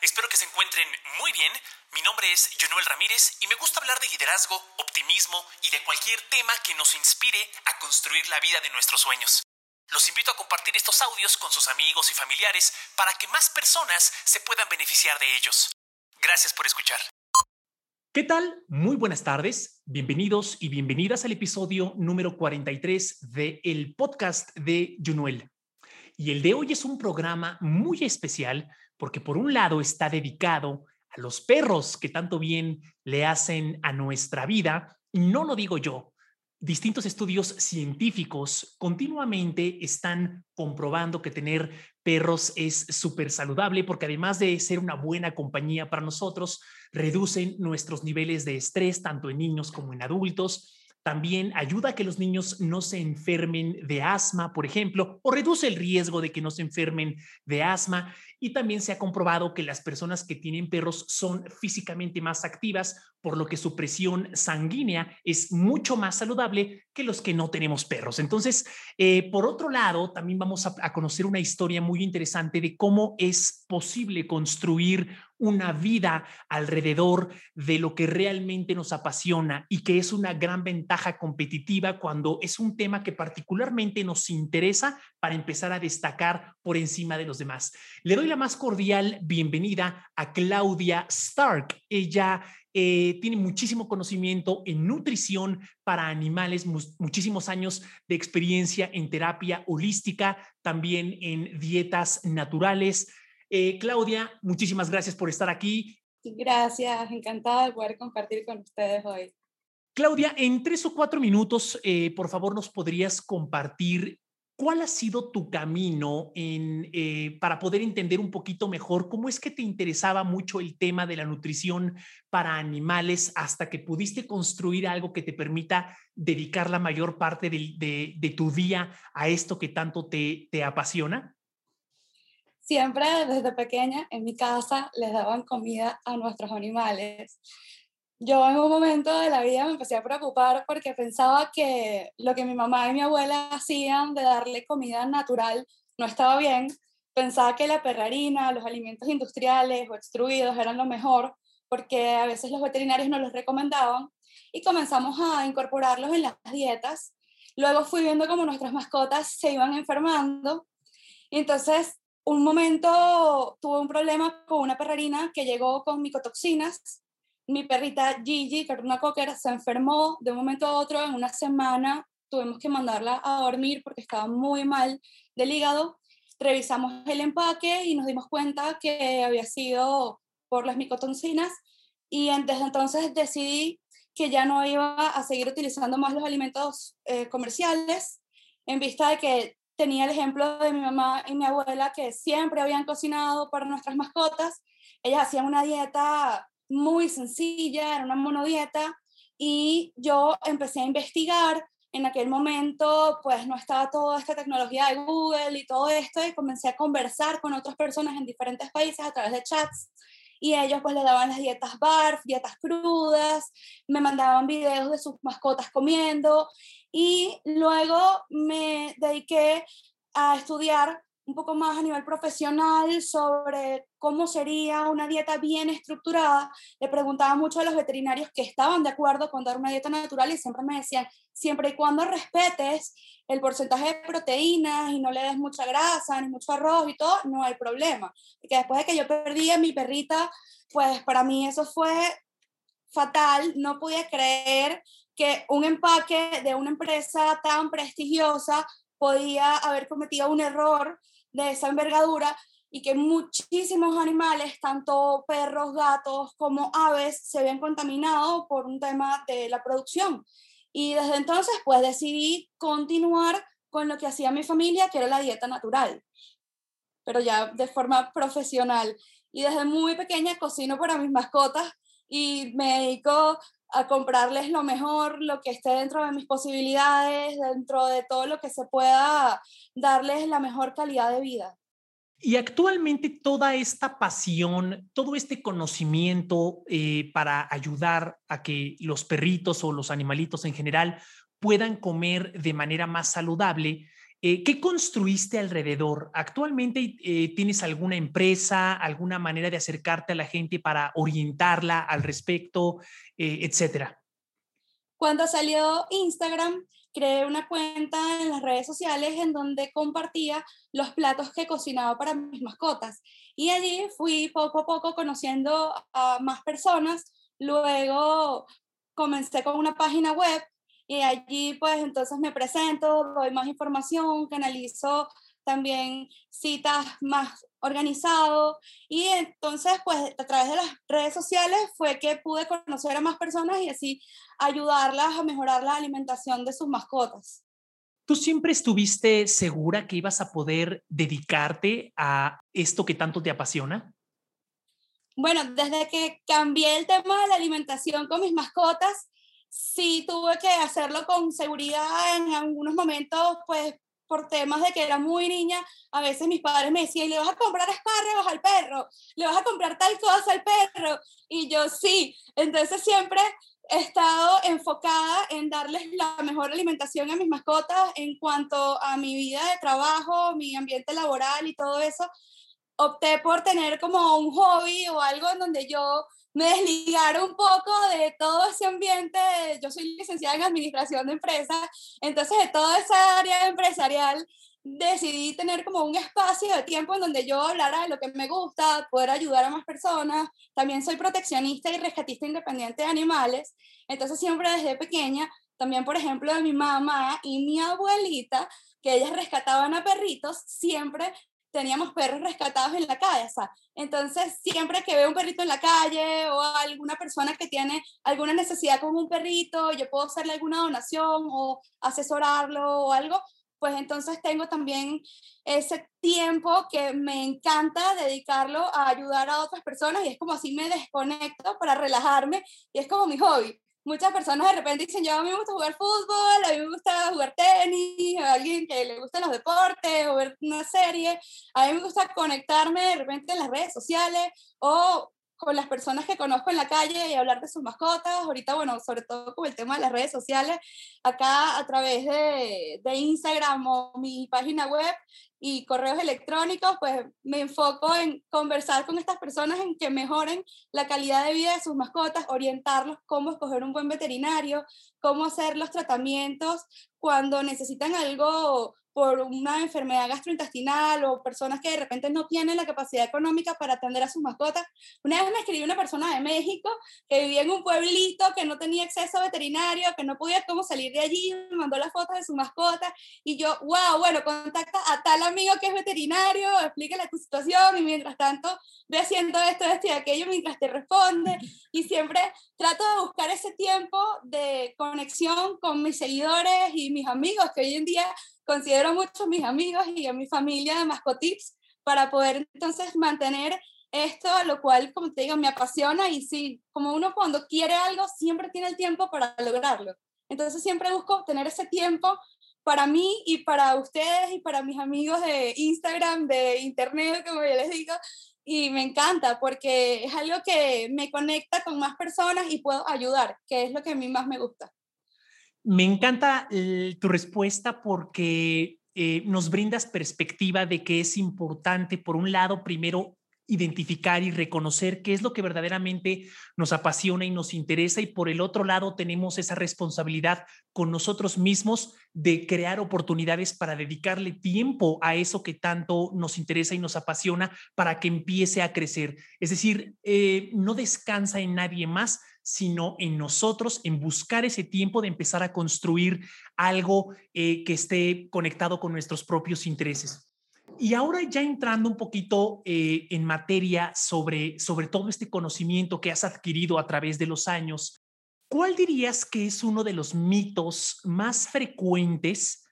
Espero que se encuentren muy bien. Mi nombre es Jonuel Ramírez y me gusta hablar de liderazgo, optimismo y de cualquier tema que nos inspire a construir la vida de nuestros sueños. Los invito a compartir estos audios con sus amigos y familiares para que más personas se puedan beneficiar de ellos. Gracias por escuchar. ¿Qué tal? Muy buenas tardes. Bienvenidos y bienvenidas al episodio número 43 de el podcast de Junuel. Y el de hoy es un programa muy especial porque por un lado está dedicado a los perros que tanto bien le hacen a nuestra vida. Y no lo digo yo. Distintos estudios científicos continuamente están comprobando que tener perros es súper saludable porque además de ser una buena compañía para nosotros, reducen nuestros niveles de estrés tanto en niños como en adultos también ayuda a que los niños no se enfermen de asma, por ejemplo, o reduce el riesgo de que no se enfermen de asma. Y también se ha comprobado que las personas que tienen perros son físicamente más activas, por lo que su presión sanguínea es mucho más saludable que los que no tenemos perros. Entonces, eh, por otro lado, también vamos a, a conocer una historia muy interesante de cómo es posible construir una vida alrededor de lo que realmente nos apasiona y que es una gran ventaja competitiva cuando es un tema que particularmente nos interesa para empezar a destacar por encima de los demás. Le doy la más cordial bienvenida a Claudia Stark. Ella eh, tiene muchísimo conocimiento en nutrición para animales, muchísimos años de experiencia en terapia holística, también en dietas naturales. Eh, Claudia, muchísimas gracias por estar aquí. Gracias, encantada de poder compartir con ustedes hoy. Claudia, en tres o cuatro minutos, eh, por favor, nos podrías compartir cuál ha sido tu camino eh, para poder entender un poquito mejor cómo es que te interesaba mucho el tema de la nutrición para animales hasta que pudiste construir algo que te permita dedicar la mayor parte de, de tu día a esto que tanto te, te apasiona? siempre desde pequeña en mi casa les daban comida a nuestros animales. Yo en un momento de la vida me empecé a preocupar porque pensaba que lo que mi mamá y mi abuela hacían de darle comida natural no estaba bien. Pensaba que la perrarina, los alimentos industriales o extruidos eran lo mejor porque a veces los veterinarios no los recomendaban y comenzamos a incorporarlos en las dietas. Luego fui viendo cómo nuestras mascotas se iban enfermando y entonces un momento tuve un problema con una perrerina que llegó con micotoxinas. Mi perrita Gigi, que era una cocker, se enfermó de un momento a otro. En una semana tuvimos que mandarla a dormir porque estaba muy mal del hígado. Revisamos el empaque y nos dimos cuenta que había sido por las micotoxinas. Y desde entonces decidí que ya no iba a seguir utilizando más los alimentos eh, comerciales en vista de que tenía el ejemplo de mi mamá y mi abuela que siempre habían cocinado para nuestras mascotas. Ellas hacían una dieta muy sencilla, era una monodieta, y yo empecé a investigar. En aquel momento, pues no estaba toda esta tecnología de Google y todo esto, y comencé a conversar con otras personas en diferentes países a través de chats y ellos pues le daban las dietas BARF, dietas crudas, me mandaban videos de sus mascotas comiendo y luego me dediqué a estudiar un poco más a nivel profesional sobre cómo sería una dieta bien estructurada. Le preguntaba mucho a los veterinarios que estaban de acuerdo con dar una dieta natural y siempre me decían, siempre y cuando respetes el porcentaje de proteínas y no le des mucha grasa ni mucho arroz y todo, no hay problema. Porque después de que yo perdí a mi perrita, pues para mí eso fue fatal. No podía creer que un empaque de una empresa tan prestigiosa podía haber cometido un error de esa envergadura y que muchísimos animales, tanto perros, gatos como aves, se habían contaminado por un tema de la producción. Y desde entonces, pues decidí continuar con lo que hacía mi familia, que era la dieta natural, pero ya de forma profesional. Y desde muy pequeña cocino para mis mascotas y me dedico a comprarles lo mejor, lo que esté dentro de mis posibilidades, dentro de todo lo que se pueda darles la mejor calidad de vida. Y actualmente toda esta pasión, todo este conocimiento eh, para ayudar a que los perritos o los animalitos en general puedan comer de manera más saludable, Eh, ¿Qué construiste alrededor? ¿Actualmente eh, tienes alguna empresa, alguna manera de acercarte a la gente para orientarla al respecto, eh, etcétera? Cuando salió Instagram, creé una cuenta en las redes sociales en donde compartía los platos que cocinaba para mis mascotas. Y allí fui poco a poco conociendo a más personas. Luego comencé con una página web y allí pues entonces me presento, doy más información, canalizo también citas más organizado y entonces pues a través de las redes sociales fue que pude conocer a más personas y así ayudarlas a mejorar la alimentación de sus mascotas. ¿Tú siempre estuviste segura que ibas a poder dedicarte a esto que tanto te apasiona? Bueno, desde que cambié el tema de la alimentación con mis mascotas, sí tuve que hacerlo con seguridad en algunos momentos, pues por temas de que era muy niña, a veces mis padres me decían, ¿le vas a comprar espárragos al perro? ¿Le vas a comprar tal cosa al perro? Y yo sí, entonces siempre he estado enfocada en darles la mejor alimentación a mis mascotas en cuanto a mi vida de trabajo, mi ambiente laboral y todo eso. Opté por tener como un hobby o algo en donde yo me desligaron un poco de todo ese ambiente. Yo soy licenciada en administración de empresas, entonces de toda esa área empresarial decidí tener como un espacio de tiempo en donde yo hablara de lo que me gusta, poder ayudar a más personas. También soy proteccionista y rescatista independiente de animales, entonces siempre desde pequeña, también por ejemplo de mi mamá y mi abuelita, que ellas rescataban a perritos, siempre teníamos perros rescatados en la calle. entonces, siempre que veo un perrito en la calle o alguna persona que tiene alguna necesidad con un perrito, yo puedo hacerle alguna donación o asesorarlo o algo, pues entonces tengo también ese tiempo que me encanta dedicarlo a ayudar a otras personas y es como así me desconecto para relajarme y es como mi hobby muchas personas de repente dicen, yo a mí me gusta jugar fútbol, a mí me gusta jugar tenis, a alguien que le gustan los deportes o ver una serie, a mí me gusta conectarme de repente en las redes sociales o con las personas que conozco en la calle y hablar de sus mascotas. Ahorita, bueno, sobre todo con el tema de las redes sociales, acá a través de, de Instagram o mi página web, y correos electrónicos, pues me enfoco en conversar con estas personas en que mejoren la calidad de vida de sus mascotas, orientarlos cómo escoger un buen veterinario, cómo hacer los tratamientos cuando necesitan algo por una enfermedad gastrointestinal o personas que de repente no tienen la capacidad económica para atender a sus mascotas. Una vez me escribió una persona de México que vivía en un pueblito, que no tenía acceso a veterinario, que no podía cómo salir de allí, me mandó las fotos de su mascota y yo, wow, bueno, contacta a tal amigo que es veterinario, explíquele tu situación y mientras tanto ve haciendo esto, esto y aquello mientras te responde y siempre trato de buscar ese tiempo de conexión con mis seguidores y mis amigos que hoy en día considero mucho a mis amigos y a mi familia de Mascotips para poder entonces mantener esto, lo cual, como te digo, me apasiona y sí, como uno cuando quiere algo, siempre tiene el tiempo para lograrlo. Entonces siempre busco tener ese tiempo para mí y para ustedes y para mis amigos de Instagram, de Internet, como yo les digo, y me encanta porque es algo que me conecta con más personas y puedo ayudar, que es lo que a mí más me gusta. Me encanta tu respuesta porque eh, nos brindas perspectiva de que es importante, por un lado, primero identificar y reconocer qué es lo que verdaderamente nos apasiona y nos interesa y por el otro lado tenemos esa responsabilidad con nosotros mismos de crear oportunidades para dedicarle tiempo a eso que tanto nos interesa y nos apasiona para que empiece a crecer. Es decir, eh, no descansa en nadie más, sino en nosotros, en buscar ese tiempo de empezar a construir algo eh, que esté conectado con nuestros propios intereses. Y ahora ya entrando un poquito eh, en materia sobre, sobre todo este conocimiento que has adquirido a través de los años, ¿cuál dirías que es uno de los mitos más frecuentes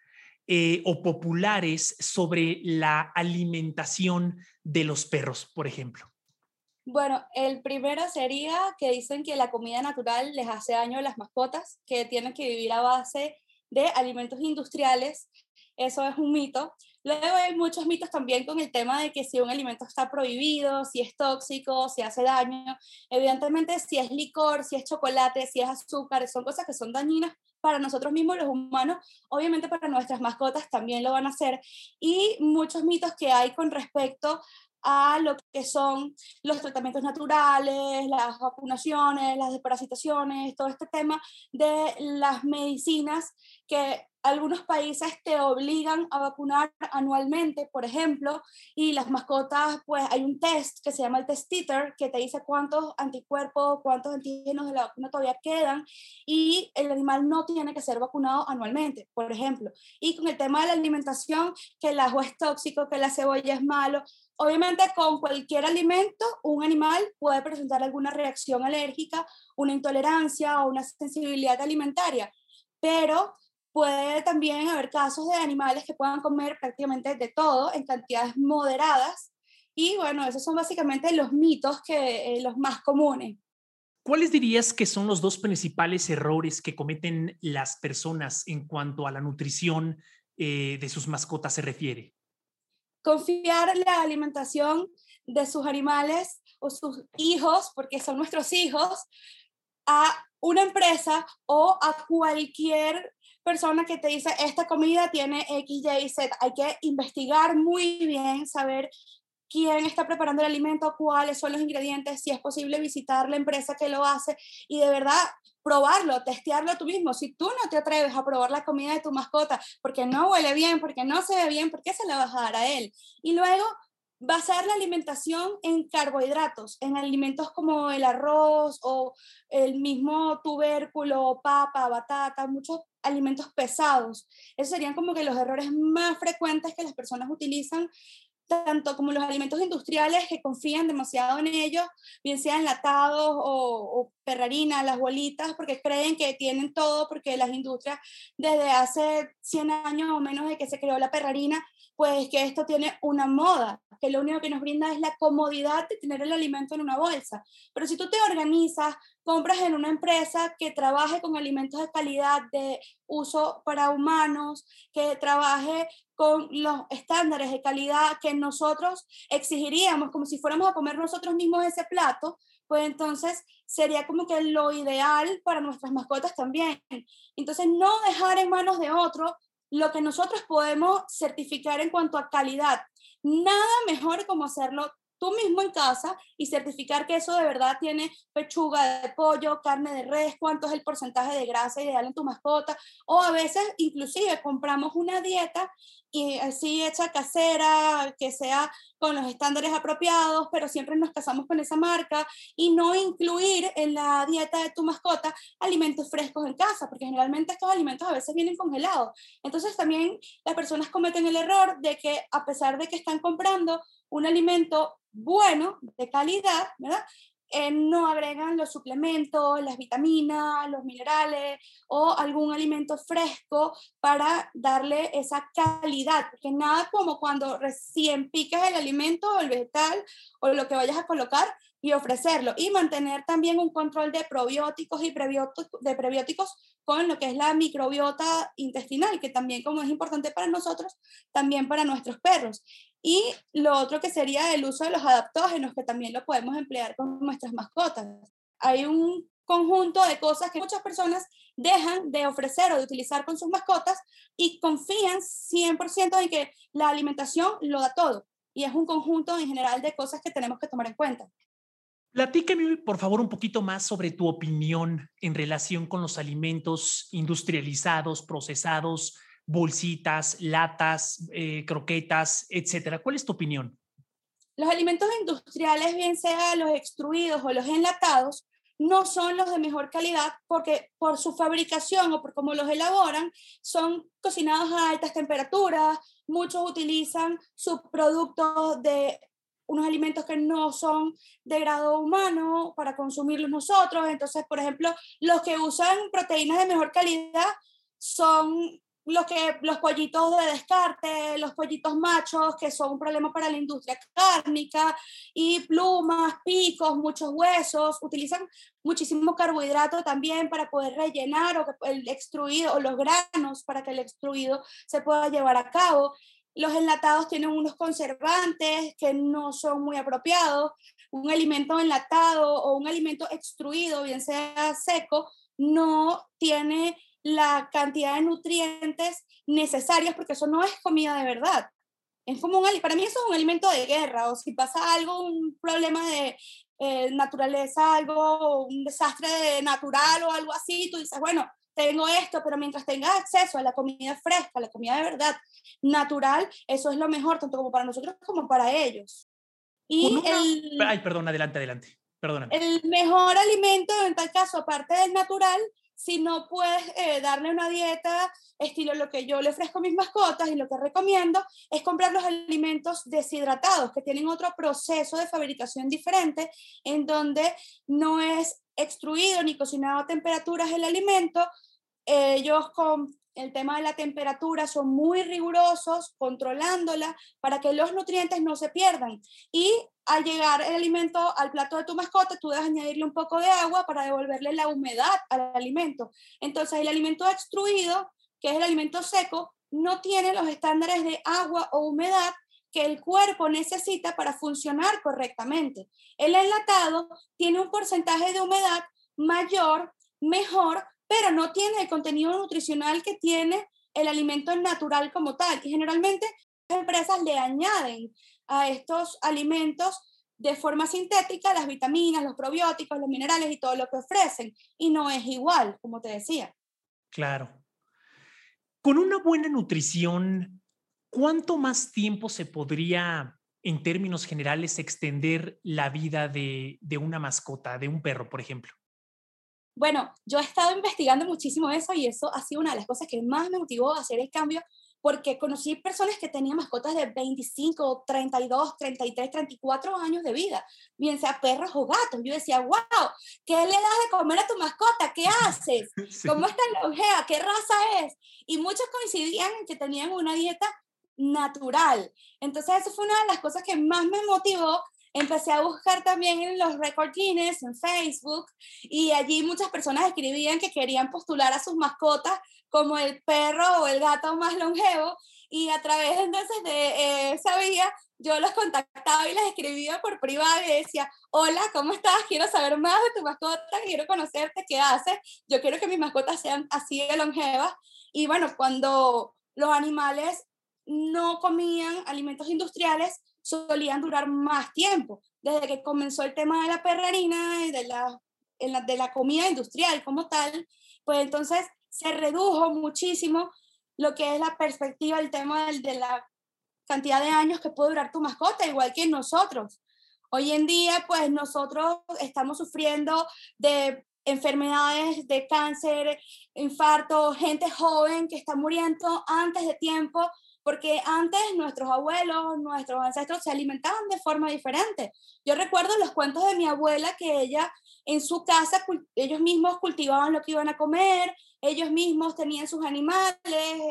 eh, o populares sobre la alimentación de los perros, por ejemplo? Bueno, el primero sería que dicen que la comida natural les hace daño a las mascotas, que tienen que vivir a base de alimentos industriales. Eso es un mito. Luego hay muchos mitos también con el tema de que si un alimento está prohibido, si es tóxico, si hace daño. Evidentemente, si es licor, si es chocolate, si es azúcar, son cosas que son dañinas para nosotros mismos los humanos, obviamente para nuestras mascotas también lo van a hacer. Y muchos mitos que hay con respecto a lo que son los tratamientos naturales, las vacunaciones, las desparasitaciones, todo este tema de las medicinas que algunos países te obligan a vacunar anualmente, por ejemplo, y las mascotas, pues hay un test que se llama el test titer, que te dice cuántos anticuerpos, cuántos antígenos de la vacuna todavía quedan, y el animal no tiene que ser vacunado anualmente, por ejemplo. Y con el tema de la alimentación, que el ajo es tóxico, que la cebolla es malo, Obviamente con cualquier alimento un animal puede presentar alguna reacción alérgica, una intolerancia o una sensibilidad alimentaria, pero puede también haber casos de animales que puedan comer prácticamente de todo en cantidades moderadas. Y bueno, esos son básicamente los mitos que eh, los más comunes. ¿Cuáles dirías que son los dos principales errores que cometen las personas en cuanto a la nutrición eh, de sus mascotas se refiere? Confiar la alimentación de sus animales o sus hijos, porque son nuestros hijos, a una empresa o a cualquier persona que te dice, esta comida tiene X, Y, Z. Hay que investigar muy bien, saber quién está preparando el alimento, cuáles son los ingredientes, si es posible visitar la empresa que lo hace y de verdad probarlo, testearlo tú mismo. Si tú no te atreves a probar la comida de tu mascota porque no huele bien, porque no se ve bien, ¿por qué se la vas a dar a él? Y luego basar la alimentación en carbohidratos, en alimentos como el arroz o el mismo tubérculo, papa, batata, muchos alimentos pesados. Esos serían como que los errores más frecuentes que las personas utilizan tanto como los alimentos industriales que confían demasiado en ellos, bien sean enlatados o, o perrarina, las bolitas, porque creen que tienen todo, porque las industrias desde hace 100 años o menos de que se creó la perrarina, pues que esto tiene una moda, que lo único que nos brinda es la comodidad de tener el alimento en una bolsa. Pero si tú te organizas, compras en una empresa que trabaje con alimentos de calidad, de uso para humanos, que trabaje con los estándares de calidad que nosotros exigiríamos, como si fuéramos a comer nosotros mismos ese plato, pues entonces sería como que lo ideal para nuestras mascotas también. Entonces, no dejar en manos de otro lo que nosotros podemos certificar en cuanto a calidad. Nada mejor como hacerlo tú mismo en casa y certificar que eso de verdad tiene pechuga de pollo, carne de res, cuánto es el porcentaje de grasa ideal en tu mascota, o a veces inclusive compramos una dieta y así hecha casera, que sea con los estándares apropiados, pero siempre nos casamos con esa marca y no incluir en la dieta de tu mascota alimentos frescos en casa, porque generalmente estos alimentos a veces vienen congelados. Entonces también las personas cometen el error de que a pesar de que están comprando un alimento bueno, de calidad, ¿verdad? Eh, no agregan los suplementos, las vitaminas, los minerales o algún alimento fresco para darle esa calidad, porque nada como cuando recién picas el alimento o el vegetal o lo que vayas a colocar y ofrecerlo y mantener también un control de probióticos y prebióticos, de prebióticos con lo que es la microbiota intestinal, que también como es importante para nosotros, también para nuestros perros. Y lo otro que sería el uso de los adaptógenos, que también lo podemos emplear con nuestras mascotas. Hay un conjunto de cosas que muchas personas dejan de ofrecer o de utilizar con sus mascotas y confían 100% en que la alimentación lo da todo. Y es un conjunto en general de cosas que tenemos que tomar en cuenta. Platícame, por favor, un poquito más sobre tu opinión en relación con los alimentos industrializados, procesados, bolsitas, latas, eh, croquetas, etcétera. ¿Cuál es tu opinión? Los alimentos industriales, bien sea los extruidos o los enlatados, no son los de mejor calidad porque por su fabricación o por cómo los elaboran, son cocinados a altas temperaturas, muchos utilizan subproductos de unos alimentos que no son de grado humano para consumirlos nosotros. Entonces, por ejemplo, los que usan proteínas de mejor calidad son los, que, los pollitos de descarte, los pollitos machos, que son un problema para la industria cárnica, y plumas, picos, muchos huesos, utilizan muchísimo carbohidrato también para poder rellenar o el extruido, o los granos para que el extruido se pueda llevar a cabo. Los enlatados tienen unos conservantes que no son muy apropiados. Un alimento enlatado o un alimento extruido, bien sea seco, no tiene la cantidad de nutrientes necesarios, porque eso no es comida de verdad. Es como un, para mí eso es un alimento de guerra, o si pasa algo, un problema de eh, naturaleza, algo, un desastre natural o algo así, tú dices, bueno, tengo esto, pero mientras tengas acceso a la comida fresca, a la comida de verdad, natural, eso es lo mejor, tanto como para nosotros como para ellos. Y el, Ay, perdón, adelante, adelante. Perdóname. El mejor alimento, en tal caso, aparte del natural, si no puedes eh, darle una dieta estilo lo que yo le ofrezco a mis mascotas y lo que recomiendo es comprar los alimentos deshidratados que tienen otro proceso de fabricación diferente en donde no es extruido ni cocinado a temperaturas el alimento. Ellos con el tema de la temperatura son muy rigurosos controlándola para que los nutrientes no se pierdan. Y al llegar el alimento al plato de tu mascota, tú debes añadirle un poco de agua para devolverle la humedad al alimento. Entonces, el alimento extruido, que es el alimento seco, no tiene los estándares de agua o humedad que el cuerpo necesita para funcionar correctamente. El enlatado tiene un porcentaje de humedad mayor, mejor, pero no tiene el contenido nutricional que tiene el alimento natural como tal. Y generalmente las empresas le añaden a estos alimentos de forma sintética las vitaminas, los probióticos, los minerales y todo lo que ofrecen. Y no es igual, como te decía. Claro. Con una buena nutrición, ¿cuánto más tiempo se podría, en términos generales, extender la vida de, de una mascota, de un perro, por ejemplo? Bueno, yo he estado investigando muchísimo eso y eso ha sido una de las cosas que más me motivó a hacer el cambio porque conocí personas que tenían mascotas de 25, 32, 33, 34 años de vida, bien sea perros o gatos. Yo decía, wow, ¿qué le das de comer a tu mascota? ¿Qué haces? ¿Cómo está longeva? ¿Qué raza es? Y muchos coincidían en que tenían una dieta natural. Entonces, eso fue una de las cosas que más me motivó empecé a buscar también en los record Guinness, en Facebook, y allí muchas personas escribían que querían postular a sus mascotas como el perro o el gato más longevo, y a través entonces de esa vía yo los contactaba y les escribía por privado y decía, hola, ¿cómo estás? Quiero saber más de tu mascota, quiero conocerte, ¿qué haces? Yo quiero que mis mascotas sean así de longevas. Y bueno, cuando los animales no comían alimentos industriales, solían durar más tiempo. Desde que comenzó el tema de la perrarina y de la, de la comida industrial como tal, pues entonces se redujo muchísimo lo que es la perspectiva, el tema de, de la cantidad de años que puede durar tu mascota, igual que nosotros. Hoy en día, pues nosotros estamos sufriendo de enfermedades de cáncer, infarto, gente joven que está muriendo antes de tiempo porque antes nuestros abuelos, nuestros ancestros se alimentaban de forma diferente. Yo recuerdo los cuentos de mi abuela que ella en su casa, ellos mismos cultivaban lo que iban a comer, ellos mismos tenían sus animales,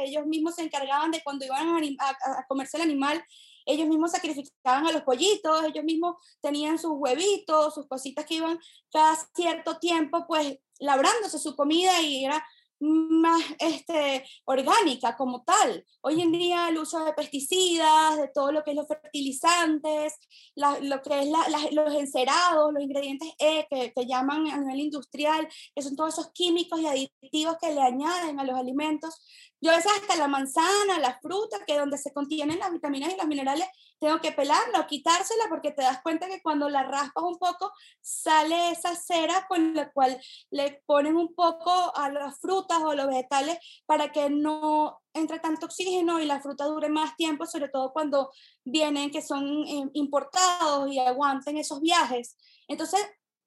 ellos mismos se encargaban de cuando iban a, comerse el animal, ellos mismos sacrificaban a los pollitos, ellos mismos tenían sus huevitos, sus cositas que iban cada cierto tiempo, pues labrándose su comida y era más este, orgánica como tal. Hoy en día el uso de pesticidas, de todo lo que es los fertilizantes, lo que es los encerados, los ingredientes E que, que, llaman a nivel industrial, que son todos esos químicos y aditivos que le añaden a los alimentos. Yo veces hasta la manzana, la fruta, que donde se contienen las vitaminas y los minerales, tengo que pelarlo, quitársela, porque te das cuenta que cuando la raspas un poco, sale esa cera con la cual le ponen un poco a las frutas o los vegetales para que no entre tanto oxígeno y la fruta dure más tiempo, sobre todo cuando vienen que son eh, importados y aguanten esos viajes. Entonces,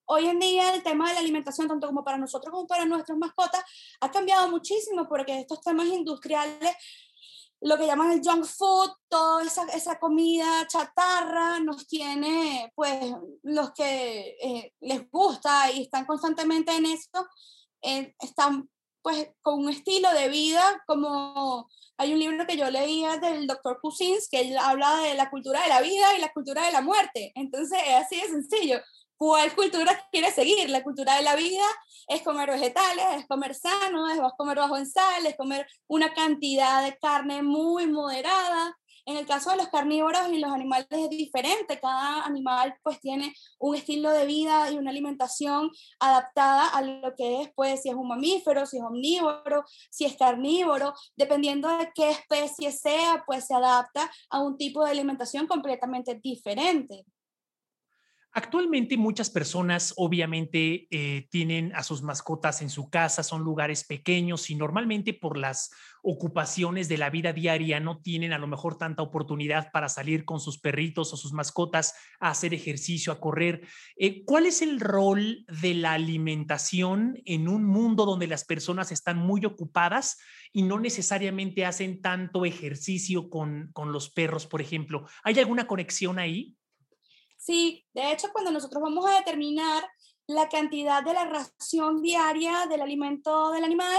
hoy en día el tema de la alimentación, tanto como para nosotros como para nuestras mascotas, ha cambiado muchísimo porque estos temas industriales lo que llaman el junk food, toda esa, esa comida chatarra nos tiene, pues, los que eh, les gusta y están constantemente en esto, eh, están, pues, con un estilo de vida como... Hay un libro que yo leía del doctor Cousins que él habla de la cultura de la vida y la cultura de la muerte. Entonces, es así de sencillo cuál cultura quiere seguir. La cultura de la vida es comer vegetales, es comer sano, es comer bajo en sal, es comer una cantidad de carne muy moderada. En el caso de los carnívoros y los animales es diferente. Cada animal pues tiene un estilo de vida y una alimentación adaptada a lo que es, pues si es un mamífero, si es omnívoro, si es carnívoro, dependiendo de qué especie sea, pues se adapta a un tipo de alimentación completamente diferente. Actualmente muchas personas obviamente eh, tienen a sus mascotas en su casa, son lugares pequeños y normalmente por las ocupaciones de la vida diaria no tienen a lo mejor tanta oportunidad para salir con sus perritos o sus mascotas a hacer ejercicio, a correr. Eh, ¿Cuál es el rol de la alimentación en un mundo donde las personas están muy ocupadas y no necesariamente hacen tanto ejercicio con, con los perros, por ejemplo? ¿Hay alguna conexión ahí? Sí, de hecho, cuando nosotros vamos a determinar la cantidad de la ración diaria del alimento del animal,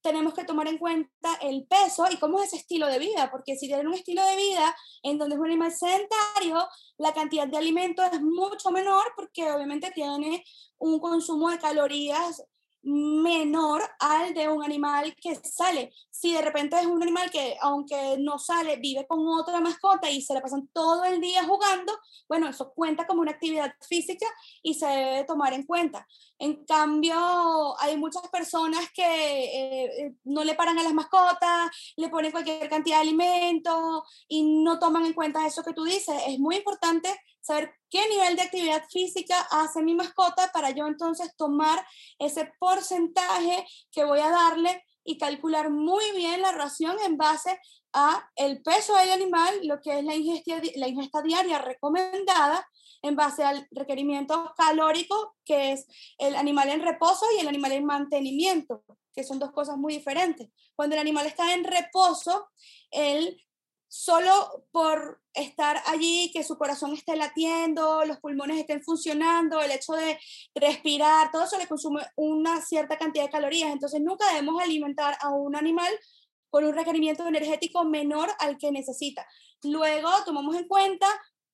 tenemos que tomar en cuenta el peso y cómo es ese estilo de vida, porque si tienen un estilo de vida en donde es un animal sedentario, la cantidad de alimento es mucho menor porque obviamente tiene un consumo de calorías menor al de un animal que sale. Si de repente es un animal que, aunque no sale, vive con otra mascota y se le pasan todo el día jugando, bueno, eso cuenta como una actividad física y se debe tomar en cuenta. En cambio, hay muchas personas que eh, eh, no le paran a las mascotas, le ponen cualquier cantidad de alimento y no toman en cuenta eso que tú dices. Es muy importante saber qué nivel de actividad física hace mi mascota para yo entonces tomar ese porcentaje que voy a darle y calcular muy bien la ración en base a el peso del animal, lo que es la ingesta, la ingesta diaria recomendada, en base al requerimiento calórico, que es el animal en reposo y el animal en mantenimiento, que son dos cosas muy diferentes. Cuando el animal está en reposo, él solo por estar allí, que su corazón esté latiendo, los pulmones estén funcionando, el hecho de respirar, todo eso le consume una cierta cantidad de calorías. Entonces nunca debemos alimentar a un animal con un requerimiento energético menor al que necesita. Luego tomamos en cuenta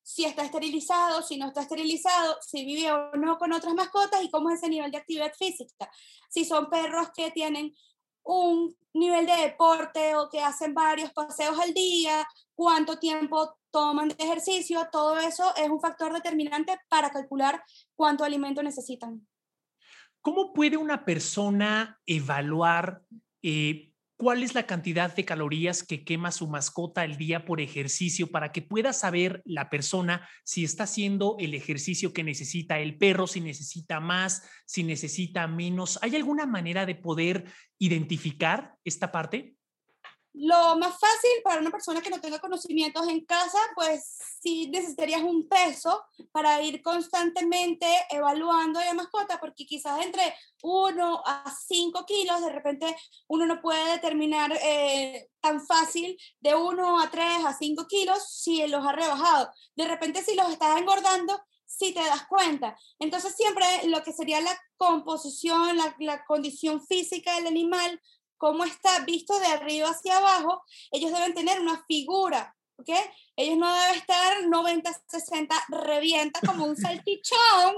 si está esterilizado, si no está esterilizado, si vive o no con otras mascotas y cómo es ese nivel de actividad física. Si son perros que tienen un nivel de deporte o que hacen varios paseos al día, cuánto tiempo toman de ejercicio, todo eso es un factor determinante para calcular cuánto alimento necesitan. ¿Cómo puede una persona evaluar eh, cuál es la cantidad de calorías que quema su mascota al día por ejercicio para que pueda saber la persona si está haciendo el ejercicio que necesita el perro, si necesita más, si necesita menos. ¿Hay alguna manera de poder identificar esta parte? Lo más fácil para una persona que no tenga conocimientos en casa, pues sí necesitarías un peso para ir constantemente evaluando a la mascota, porque quizás entre 1 a 5 kilos, de repente uno no puede determinar eh, tan fácil de 1 a 3 a 5 kilos si los ha rebajado. De repente si los estás engordando, si te das cuenta. Entonces siempre lo que sería la composición, la, la condición física del animal, cómo está visto de arriba hacia abajo, ellos deben tener una figura, ¿ok? Ellos no deben estar 90, 60, revienta como un salchichón,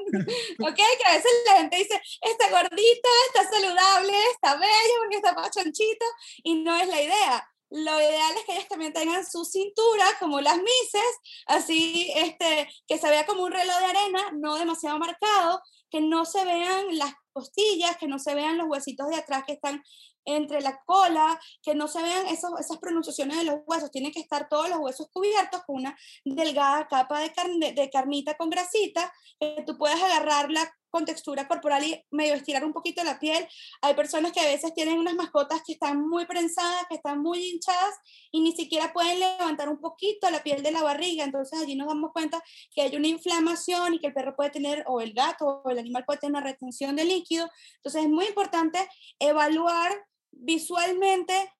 ¿ok? Que a veces la gente dice, está gordito, está saludable, está bello, porque está pachonchito, y no es la idea. Lo ideal es que ellos también tengan su cintura, como las mises, así este, que se vea como un reloj de arena, no demasiado marcado, que no se vean las costillas, que no se vean los huesitos de atrás que están entre la cola, que no se vean esas pronunciaciones de los huesos, tienen que estar todos los huesos cubiertos con una delgada capa de, carne, carnita con grasita, que tú puedes agarrarla con textura corporal y medio estirar un poquito la piel. Hay personas que a veces tienen unas mascotas que están muy prensadas, que están muy hinchadas y ni siquiera pueden levantar un poquito la piel de la barriga. Entonces allí nos damos cuenta que hay una inflamación y que el perro puede tener, o el gato o el animal puede tener una retención de líquido. Entonces es muy importante evaluar visualmente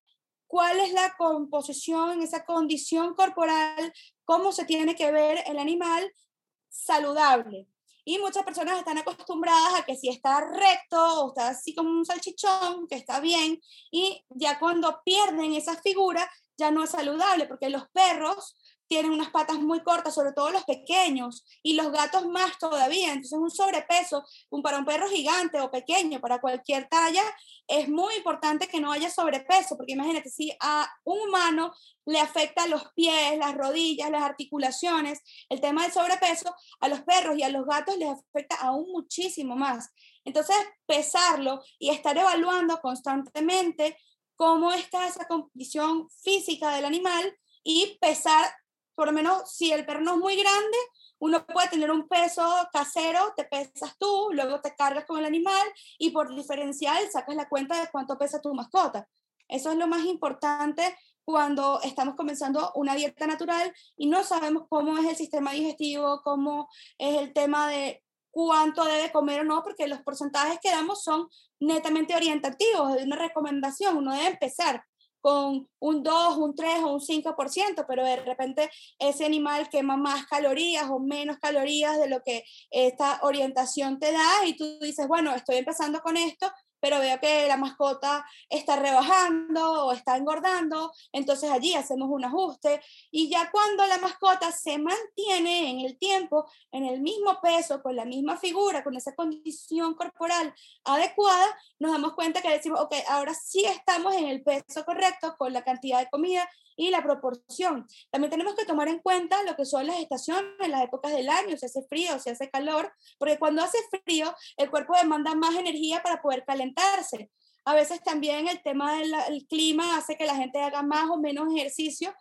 cuál es la composición, esa condición corporal, cómo se tiene que ver el animal saludable. Y muchas personas están acostumbradas a que si está recto o está así como un salchichón, que está bien, y ya cuando pierden esa figura, ya no es saludable, porque los perros tienen unas patas muy cortas, sobre todo los pequeños, y los gatos más todavía. Entonces, un sobrepeso para un perro gigante o pequeño, para cualquier talla, es muy importante que no haya sobrepeso, porque imagínate, si a un humano le afecta los pies, las rodillas, las articulaciones, el tema del sobrepeso, a los perros y a los gatos les afecta aún muchísimo más. Entonces, pesarlo y estar evaluando constantemente cómo está esa condición física del animal y pesar, por lo menos si el perro no es muy grande, uno puede tener un peso casero, te pesas tú, luego te cargas con el animal y por diferencial sacas la cuenta de cuánto pesa tu mascota. Eso es lo más importante cuando estamos comenzando una dieta natural y no sabemos cómo es el sistema digestivo, cómo es el tema de cuánto debe comer o no, porque los porcentajes que damos son netamente orientativos, de una recomendación, uno debe empezar con un 2, un 3 o un 5%, pero de repente ese animal quema más calorías o menos calorías de lo que esta orientación te da y tú dices, bueno, estoy empezando con esto, pero veo que la mascota está rebajando o está engordando, entonces allí hacemos un ajuste y ya cuando la mascota se mantiene en el tiempo, en el mismo peso, con la misma figura, con esa condición corporal adecuada, nos damos cuenta que decimos, ok, ahora sí estamos en el peso correcto con la cantidad de comida y la proporción. También tenemos que tomar en cuenta lo que son las estaciones, las épocas del año, si hace frío, si hace calor, porque cuando hace frío el cuerpo demanda más energía para poder calentarse. A veces también el tema del clima hace que la gente haga más o menos ejercicio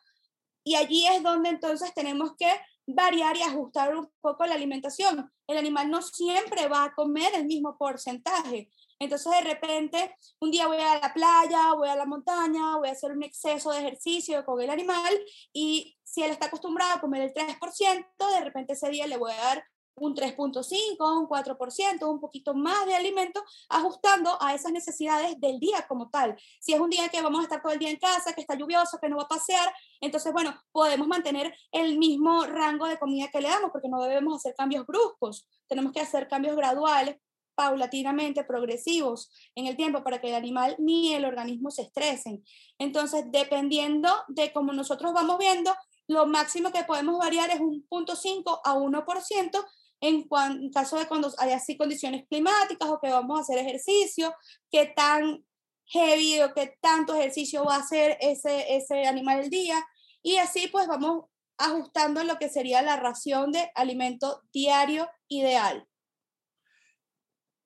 y allí es donde entonces tenemos que variar y ajustar un poco la alimentación. El animal no siempre va a comer el mismo porcentaje. Entonces de repente un día voy a la playa, voy a la montaña, voy a hacer un exceso de ejercicio con el animal y si él está acostumbrado a comer el 3%, de repente ese día le voy a dar un 3.5, un 4%, un poquito más de alimento, ajustando a esas necesidades del día como tal. Si es un día que vamos a estar todo el día en casa, que está lluvioso, que no va a pasear, entonces, bueno, podemos mantener el mismo rango de comida que le damos, porque no debemos hacer cambios bruscos, tenemos que hacer cambios graduales paulatinamente progresivos en el tiempo para que el animal ni el organismo se estresen. Entonces, dependiendo de cómo nosotros vamos viendo, lo máximo que podemos variar es un 0.5 a 1% en, en caso de cuando hay así condiciones climáticas o que vamos a hacer ejercicio, qué tan heavy o qué tanto ejercicio va a hacer ese, ese animal el día. Y así pues vamos ajustando lo que sería la ración de alimento diario ideal.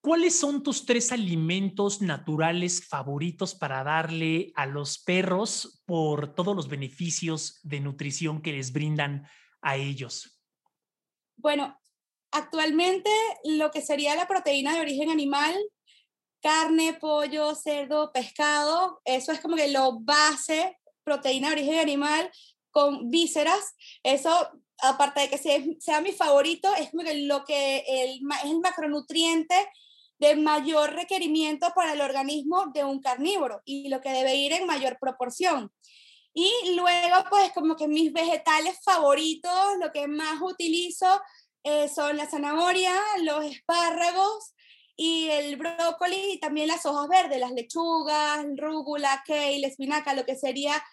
¿Cuáles son tus tres alimentos naturales favoritos para darle a los perros por todos los beneficios de nutrición que les brindan a ellos? Bueno, actualmente lo que sería la proteína de origen animal, carne, pollo, cerdo, pescado, eso es como que lo base, proteína de origen animal con vísceras, eso aparte de que sea, mi favorito, es como que lo que el, es el macronutriente de mayor requerimiento para el organismo de un carnívoro y lo que debe ir en mayor proporción. Y luego, pues como que mis vegetales favoritos, lo que más utilizo eh, son la zanahoria, los espárragos y el brócoli y también las hojas verdes, las lechugas, rúgula, kale, espinaca, lo que sería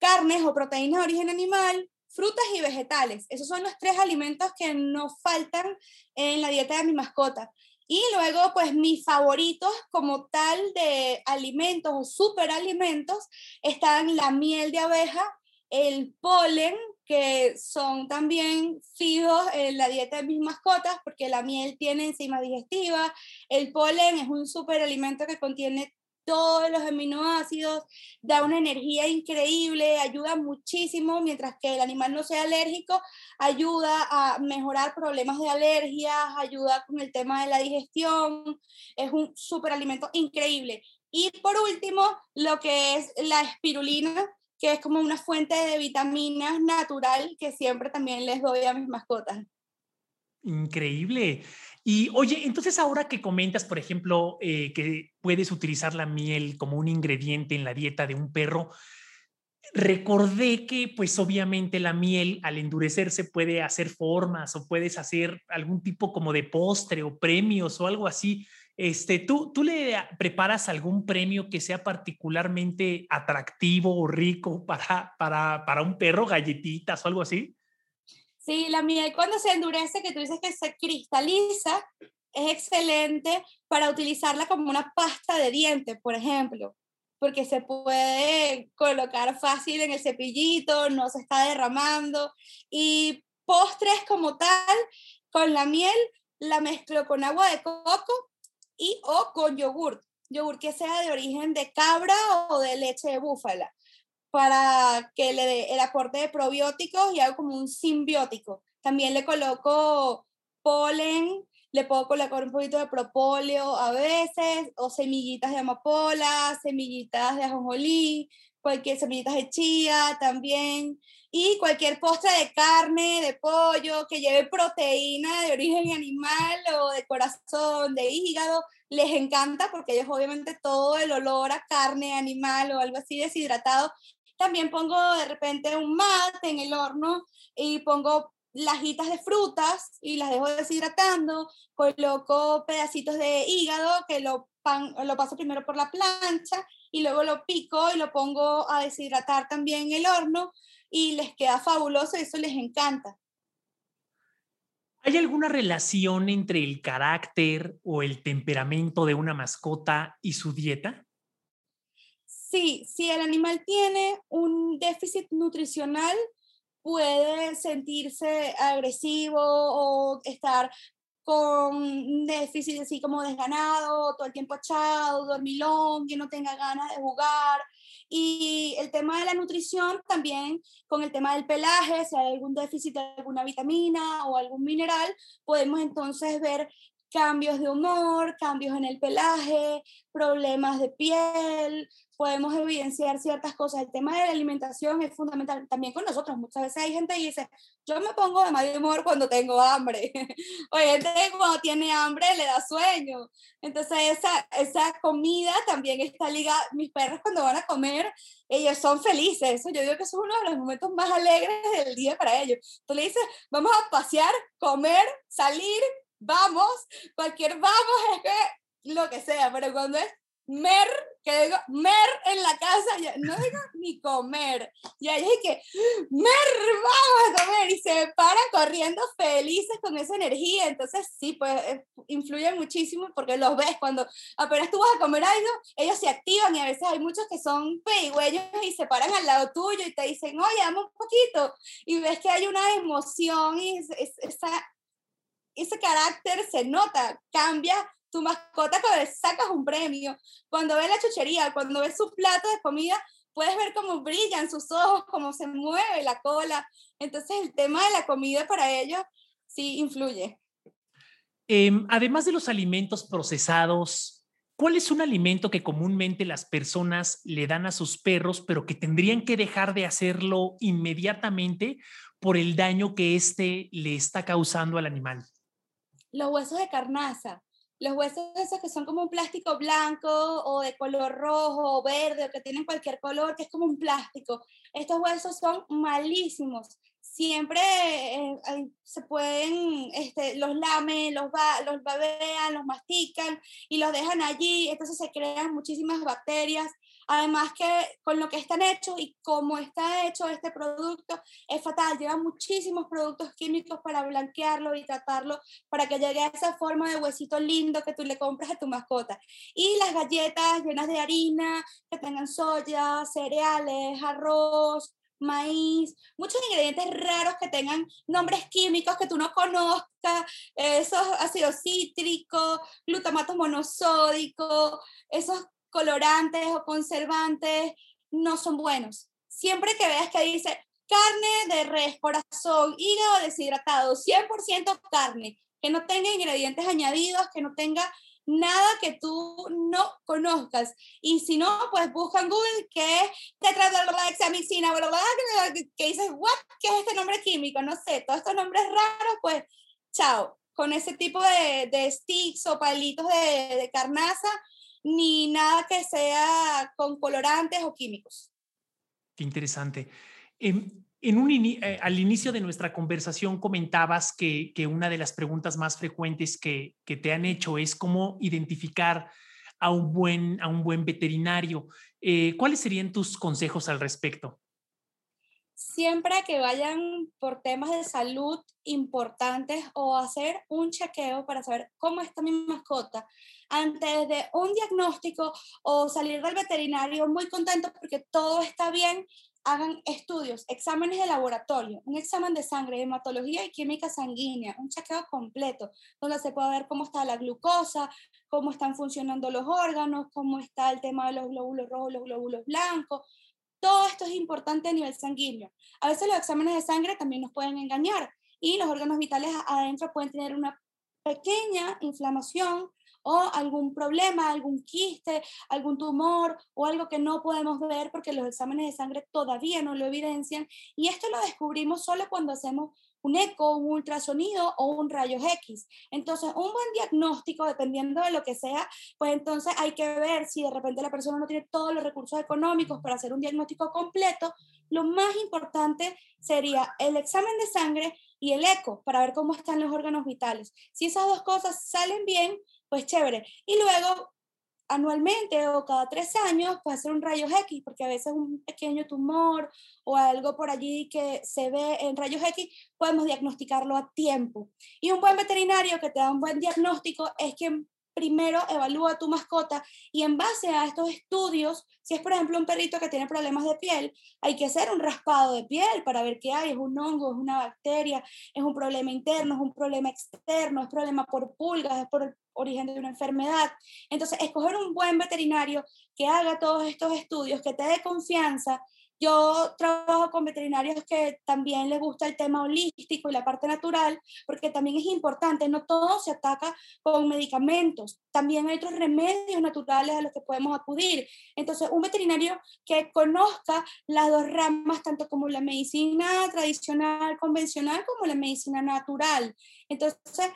carnes o proteínas de origen animal, frutas y vegetales. Esos son los tres alimentos que no faltan en la dieta de mi mascota. Y luego, pues mis favoritos como tal de alimentos o superalimentos están la miel de abeja, el polen, que son también fijos en la dieta de mis mascotas, porque la miel tiene enzima digestiva, el polen es un superalimento que contiene todos los aminoácidos, da una energía increíble, ayuda muchísimo, mientras que el animal no sea alérgico, ayuda a mejorar problemas de alergias, ayuda con el tema de la digestión, es un superalimento increíble. Y por último, lo que es la espirulina, que es como una fuente de vitaminas natural que siempre también les doy a mis mascotas. Increíble. Y oye, entonces ahora que comentas, por ejemplo, eh, que puedes utilizar la miel como un ingrediente en la dieta de un perro, recordé que pues obviamente la miel al endurecerse puede hacer formas o puedes hacer algún tipo como de postre o premios o algo así. Este, ¿tú, ¿Tú le preparas algún premio que sea particularmente atractivo o rico para, para, para un perro, galletitas o algo así? Sí, la miel cuando se endurece, que tú dices que se cristaliza, es excelente para utilizarla como una pasta de dientes, por ejemplo porque se puede colocar fácil en el cepillito, no se está derramando. Y postres como tal, con la miel, la mezclo con agua de coco y o con yogur, yogur que sea de origen de cabra o de leche de búfala, para que le dé el aporte de probióticos y hago como un simbiótico. También le coloco polen le puedo colocar un poquito de propóleo a veces, o semillitas de amapola, semillitas de ajonjolí, cualquier semillitas de chía también, y cualquier postre de carne, de pollo, que lleve proteína de origen animal o de corazón, de hígado, les encanta porque ellos obviamente todo el olor a carne animal o algo así deshidratado. También pongo de repente un mate en el horno y pongo lajitas de frutas y las dejo deshidratando, coloco pedacitos de hígado que lo, lo paso primero por la plancha y luego lo pico y lo pongo a deshidratar también en el horno y les queda fabuloso eso les encanta. ¿Hay alguna relación entre el carácter o el temperamento de una mascota y su dieta? Sí, si el animal tiene un déficit nutricional, puede sentirse agresivo o estar con déficit así como desganado, todo el tiempo echado, dormilón, que no tenga ganas de jugar. Y el tema de la nutrición también, con el tema del pelaje, si hay algún déficit de alguna vitamina o algún mineral, podemos entonces ver cambios de humor, cambios en el pelaje, problemas de piel, podemos evidenciar ciertas cosas. El tema de la alimentación es fundamental también con nosotros. Muchas veces hay gente que dice, yo me pongo de mal humor cuando tengo hambre. o hay gente que cuando tiene hambre le da sueño. Entonces esa, esa comida también está ligada. Mis perros cuando van a comer, ellos son felices. Eso yo digo que es uno de los momentos más alegres del día para ellos. Tú le dices, vamos a pasear, comer, salir, vamos. Cualquier vamos es que lo que sea, pero cuando es mer, que digo, mer en la casa, no digo ni comer. Y ahí es que, mer, vamos a comer. Y se paran corriendo felices con esa energía. Entonces, sí, pues eh, influye muchísimo porque los ves cuando apenas tú vas a comer algo, ellos se activan y a veces hay muchos que son pedigüeños y se paran al lado tuyo y te dicen, oye, dame un poquito. Y ves que hay una emoción y esa, ese carácter se nota, cambia tu mascota cuando le sacas un premio, cuando ves la chuchería, cuando ves su plato de comida, puedes ver cómo brillan sus ojos, cómo se mueve la cola. Entonces el tema de la comida para ellos sí influye. Em, además de los alimentos procesados, ¿cuál es un alimento que comúnmente las personas le dan a sus perros, pero que tendrían que dejar de hacerlo inmediatamente por el daño que éste le está causando al animal? Los huesos de carnaza los huesos esos que son como un plástico blanco o de color rojo o verde o que tienen cualquier color, que es como un plástico. Estos huesos son malísimos. Siempre eh, se pueden, este, los lamen, los, los babean, los mastican y los dejan allí, entonces se crean muchísimas bacterias Además que con lo que están hechos y cómo está hecho este producto es fatal. Lleva muchísimos productos químicos para blanquearlo y tratarlo para que llegue a esa forma de huesito lindo que tú le compras a tu mascota. Y las galletas llenas de harina, que tengan soya, cereales, arroz, maíz, muchos ingredientes raros que tengan nombres químicos que tú no conozcas, esos ácidos cítricos, glutamato monosódico, esos colorantes o conservantes no son buenos. Siempre que veas que dice carne de res, corazón, hígado deshidratado, 100% carne, que no tenga ingredientes añadidos, que no tenga nada que tú no conozcas. Y si no, pues busca en Google que es tetradoxamicina, que dices, ¿what? ¿Qué es este nombre químico? No sé, todos estos nombres raros, pues, chao. Con ese tipo de, de sticks o palitos de, de carnaza, ni nada que sea con colorantes o químicos. qué interesante. En, un eh, al inicio de nuestra conversación comentabas que, que, una de las preguntas más frecuentes que, que te han hecho es cómo identificar a un buen, a un buen veterinario. Eh, ¿Cuáles serían tus consejos al respecto? Siempre que vayan por temas de salud importantes o hacer un chequeo para saber cómo está mi mascota, antes de un diagnóstico o salir del veterinario muy contento porque todo está bien, hagan estudios, exámenes de laboratorio, un examen de sangre, hematología y química sanguínea, un chequeo completo, donde se puede ver cómo está la glucosa, cómo están funcionando los órganos, cómo está el tema de los glóbulos rojos, los glóbulos blancos. Todo esto es importante a nivel sanguíneo. A veces los exámenes de sangre también nos pueden engañar y los órganos vitales adentro pueden tener una pequeña inflamación o algún problema, algún quiste, algún tumor o algo que no podemos ver porque los exámenes de sangre todavía no lo evidencian. Y esto lo descubrimos solo cuando hacemos un eco, un ultrasonido o un rayos X. Entonces, un buen diagnóstico, dependiendo de lo que sea, pues entonces hay que ver si de repente la persona no tiene todos los recursos económicos para hacer un diagnóstico completo. Lo más importante sería el examen de sangre y el eco para ver cómo están los órganos vitales. Si esas dos cosas salen bien, pues chévere. Y luego, anualmente o cada tres años, pues hacer un rayos X, porque a veces un pequeño tumor o algo por allí que se ve en rayos X, podemos diagnosticarlo a tiempo. Y un buen veterinario que te da un buen diagnóstico es quien primero evalúa tu mascota y en base a estos estudios, si es por ejemplo un perrito que tiene problemas de piel, hay que hacer un raspado de piel para ver qué hay, es un hongo, es una bacteria, es un problema interno, es un problema externo, es problema por pulgas, es por origen de una enfermedad. Entonces, escoger un buen veterinario que haga todos estos estudios, que te dé confianza yo trabajo con veterinarios que también les gusta el tema holístico y la parte natural, porque también es importante, no todo se ataca con medicamentos, también hay otros remedios naturales a los que podemos acudir. Entonces, un veterinario que conozca las dos ramas, tanto como la medicina tradicional, convencional, como la medicina natural. Entonces,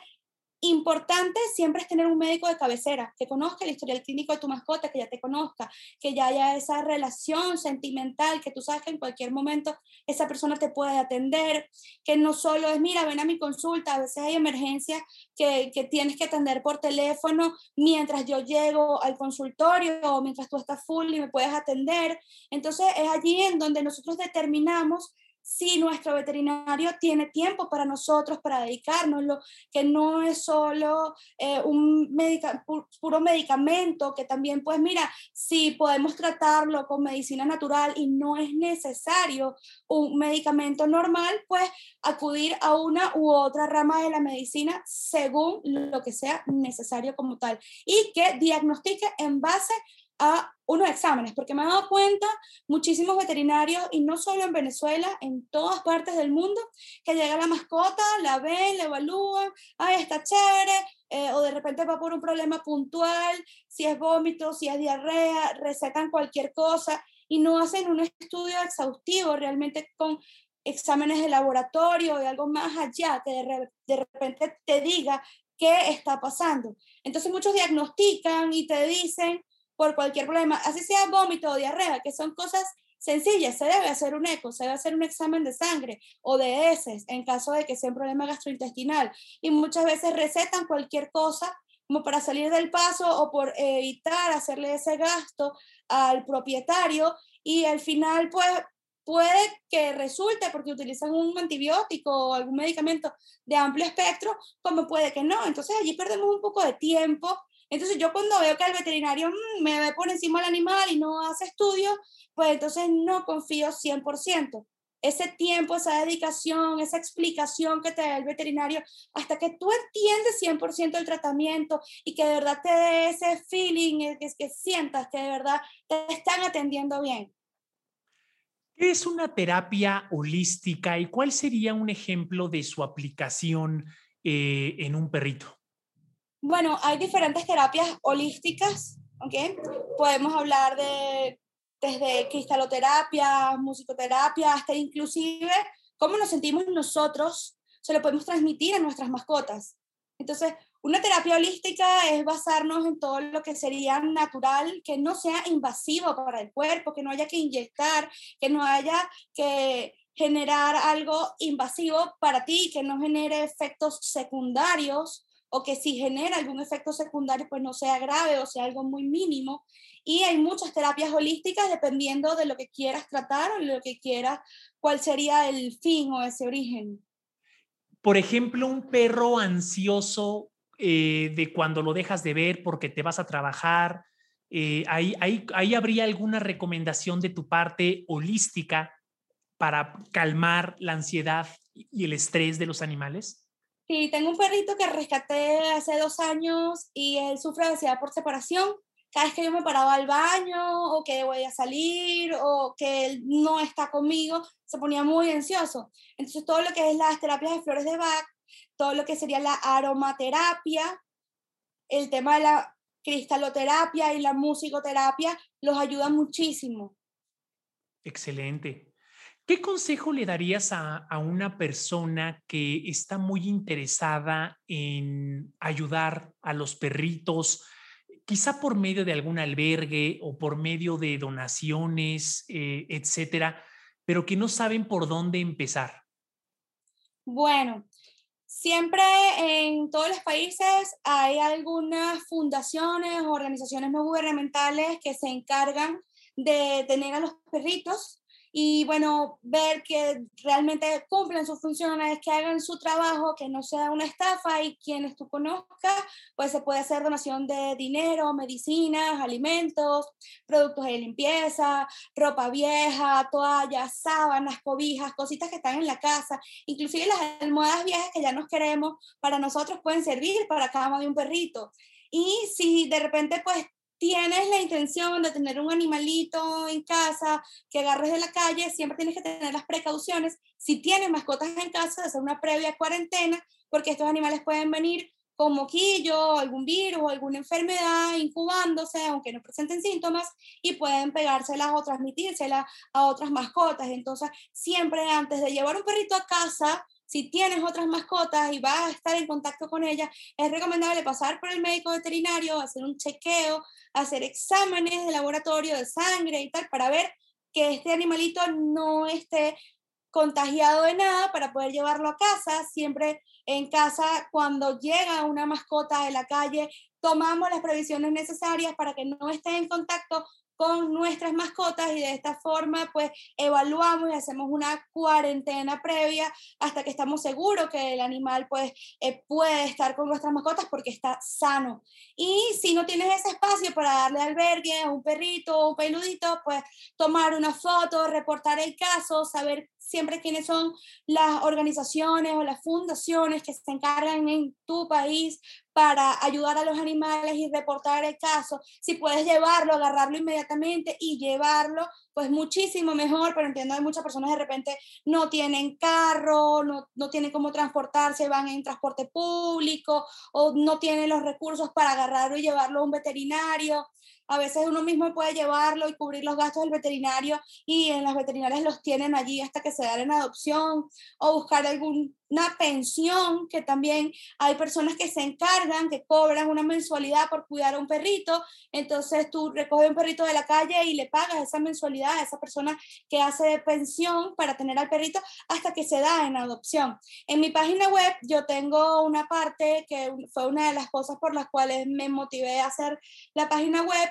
Importante siempre es tener un médico de cabecera que conozca el historial clínico de tu mascota, que ya te conozca, que ya haya esa relación sentimental, que tú sabes que en cualquier momento esa persona te puede atender, que no solo es, mira, ven a mi consulta, a veces hay emergencias que, que tienes que atender por teléfono mientras yo llego al consultorio o mientras tú estás full y me puedes atender. Entonces es allí en donde nosotros determinamos si nuestro veterinario tiene tiempo para nosotros, para dedicárnoslo, que no es solo eh, un puro medicamento, que también, pues mira, si podemos tratarlo con medicina natural y no es necesario un medicamento normal, pues acudir a una u otra rama de la medicina según lo que sea necesario como tal y que diagnostique en base a unos exámenes, porque me he dado cuenta muchísimos veterinarios, y no solo en Venezuela, en todas partes del mundo, que llega la mascota, la ven, la evalúan, ay, está chévere, eh, o de repente va por un problema puntual, si es vómito, si es diarrea, recetan cualquier cosa y no hacen un estudio exhaustivo realmente con exámenes de laboratorio y algo más allá que de, de repente te diga qué está pasando. Entonces muchos diagnostican y te dicen, por cualquier problema, así sea vómito o diarrea, que son cosas sencillas, se debe hacer un eco, se debe hacer un examen de sangre o de heces en caso de que sea un problema gastrointestinal. Y muchas veces recetan cualquier cosa como para salir del paso o por evitar hacerle ese gasto al propietario y al final pues puede que resulte porque utilizan un antibiótico o algún medicamento de amplio espectro, como puede que no. Entonces allí perdemos un poco de tiempo entonces yo cuando veo que el veterinario mm, me ve por encima del animal y no hace estudios, pues entonces no confío 100%. Ese tiempo, esa dedicación, esa explicación que te da el veterinario, hasta que tú entiendes 100% el tratamiento y que de verdad te dé ese feeling, eh, que, que sientas que de verdad te están atendiendo bien. ¿Qué es una terapia holística y cuál sería un ejemplo de su aplicación eh, en un perrito? Bueno, hay diferentes terapias holísticas, ¿ok? Podemos hablar de desde cristaloterapia, musicoterapia, hasta inclusive cómo nos sentimos nosotros, se lo podemos transmitir a nuestras mascotas. Entonces, Una terapia holística es basarnos en todo lo que sería natural, que no sea invasivo para el cuerpo, que no haya que inyectar, que no haya que generar algo invasivo para ti, que no genere efectos secundarios o que si genera algún efecto secundario pues no sea grave o sea algo muy mínimo. Y hay muchas terapias holísticas dependiendo de lo que quieras tratar o lo que quieras, cuál sería el fin o ese origen. Por ejemplo, un perro ansioso eh, de cuando lo dejas de ver porque te vas a trabajar, eh, ahí, ahí, ahí habría alguna recomendación de tu parte holística para calmar la ansiedad y el estrés de los animales? Sí, tengo un perrito que rescaté hace dos años y él sufre de ansiedad por separación. Cada vez que yo me paraba al baño o que voy a salir o que él no está conmigo, se ponía muy ansioso. Entonces todo lo que es las terapias de flores de Bach todo lo que sería la aromaterapia, el tema de la cristaloterapia y la musicoterapia los ayuda muchísimo. Excelente. ¿Qué consejo le darías a, a, una persona que está muy interesada en ayudar a los perritos, quizá por medio de algún albergue o por medio de donaciones, eh, etcétera, pero que no saben por dónde empezar? Bueno, Siempre en todos los países hay algunas fundaciones o organizaciones no gubernamentales que se encargan de tener a los perritos y bueno, ver que realmente cumplen sus funciones, que hagan su trabajo, que no sea una estafa y quienes tú conozcas, pues se puede hacer donación de dinero, medicinas, alimentos, productos de limpieza, ropa vieja, toallas, sábanas, cobijas, cositas que están en la casa, inclusive las almohadas viejas que ya nos queremos, para nosotros pueden servir para cama de un perrito. Y si de repente pues tienes la intención de tener un animalito en casa que agarres de la calle, siempre tienes que tener las precauciones. Si tienes mascotas en casa, hacer una previa cuarentena, porque estos animales pueden venir con moquillo, algún virus o alguna enfermedad incubándose, aunque no presenten síntomas, y pueden pegárselas o transmitírselas a otras mascotas. Entonces, siempre antes de llevar un perrito a casa, si tienes otras mascotas y vas a estar en contacto con ellas, es recomendable pasar por el médico veterinario, hacer un chequeo, hacer exámenes de laboratorio de sangre y tal, para ver que este animalito no esté contagiado de nada para poder llevarlo a casa. Siempre en casa, cuando llega una mascota de la calle, tomamos las previsiones necesarias para que no esté en contacto con nuestras mascotas y de esta forma pues evaluamos y hacemos una cuarentena previa hasta que estamos seguros que el animal pues eh, puede estar con nuestras mascotas porque está sano. Y si no tienes ese espacio para darle albergue a un perrito o un peludito, pues tomar una foto, reportar el caso, saber siempre quiénes son las organizaciones o las fundaciones que se encargan en tu país para ayudar a los animales y reportar el caso. Si puedes llevarlo, agarrarlo inmediatamente y llevarlo, pues muchísimo mejor, pero entiendo que muchas personas de repente no tienen carro, no, no tienen cómo transportarse, van en transporte público o no tienen los recursos para agarrarlo y llevarlo a un veterinario. A veces uno mismo puede llevarlo y cubrir los gastos del veterinario y en las veterinarias los tienen allí hasta que se dan en adopción o buscar alguna pensión, que también hay personas que se encargan, que cobran una mensualidad por cuidar a un perrito. Entonces tú recoges un perrito de la calle y le pagas esa mensualidad a esa persona que hace pensión para tener al perrito hasta que se da en adopción. En mi página web yo tengo una parte que fue una de las cosas por las cuales me motivé a hacer la página web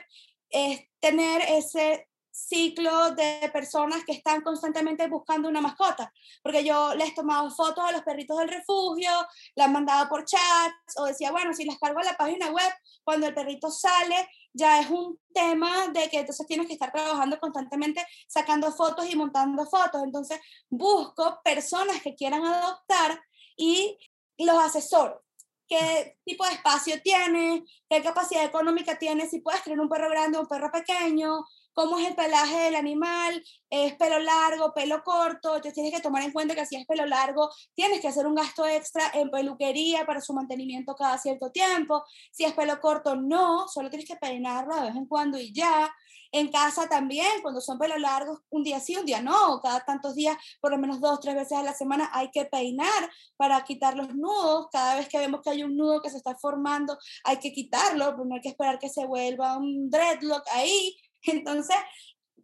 es tener ese ciclo de personas que están constantemente buscando una mascota, porque yo les tomaba fotos a los perritos del refugio, las mandaba por chats o decía, bueno, si las cargo a la página web, cuando el perrito sale, ya es un tema de que entonces tienes que estar trabajando constantemente sacando fotos y montando fotos, entonces busco personas que quieran adoptar y los asesoro. Qué tipo de espacio tiene, qué capacidad económica tiene, si puedes tener un perro grande o un perro pequeño, cómo es el pelaje del animal, es pelo largo, pelo corto, entonces tienes que tomar en cuenta que si es pelo largo, tienes que hacer un gasto extra en peluquería para su mantenimiento cada cierto tiempo, si es pelo corto, no, solo tienes que peinarlo de vez en cuando y ya. En casa también, cuando son pelos largos, un día sí, un día no, cada tantos días, por lo menos dos, tres veces a la semana, hay que peinar para quitar los nudos. Cada vez que vemos que hay un nudo que se está formando, hay que quitarlo, pero no hay que esperar que se vuelva un dreadlock ahí. Entonces,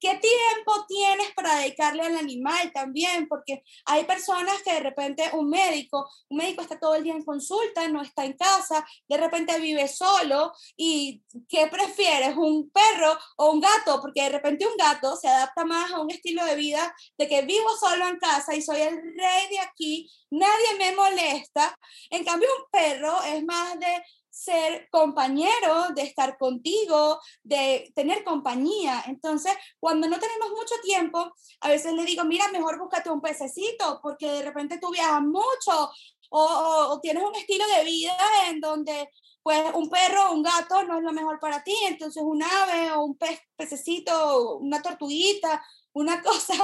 ¿Qué tiempo tienes para dedicarle al animal también? Porque hay personas que de repente un médico, un médico está todo el día en consulta, no está en casa, de repente vive solo y ¿qué prefieres? ¿Un perro o un gato? Porque de repente un gato se adapta más a un estilo de vida de que vivo solo en casa y soy el rey de aquí, nadie me molesta. En cambio un perro es más de ser compañero, de estar contigo, de tener compañía. Entonces, cuando no tenemos mucho tiempo, a veces le digo, mira, mejor búscate un pececito, porque de repente tú viajas mucho o, tienes un estilo de vida en donde pues un perro o un gato no es lo mejor para ti, entonces un ave o un pez, pececito, una tortuguita una cosa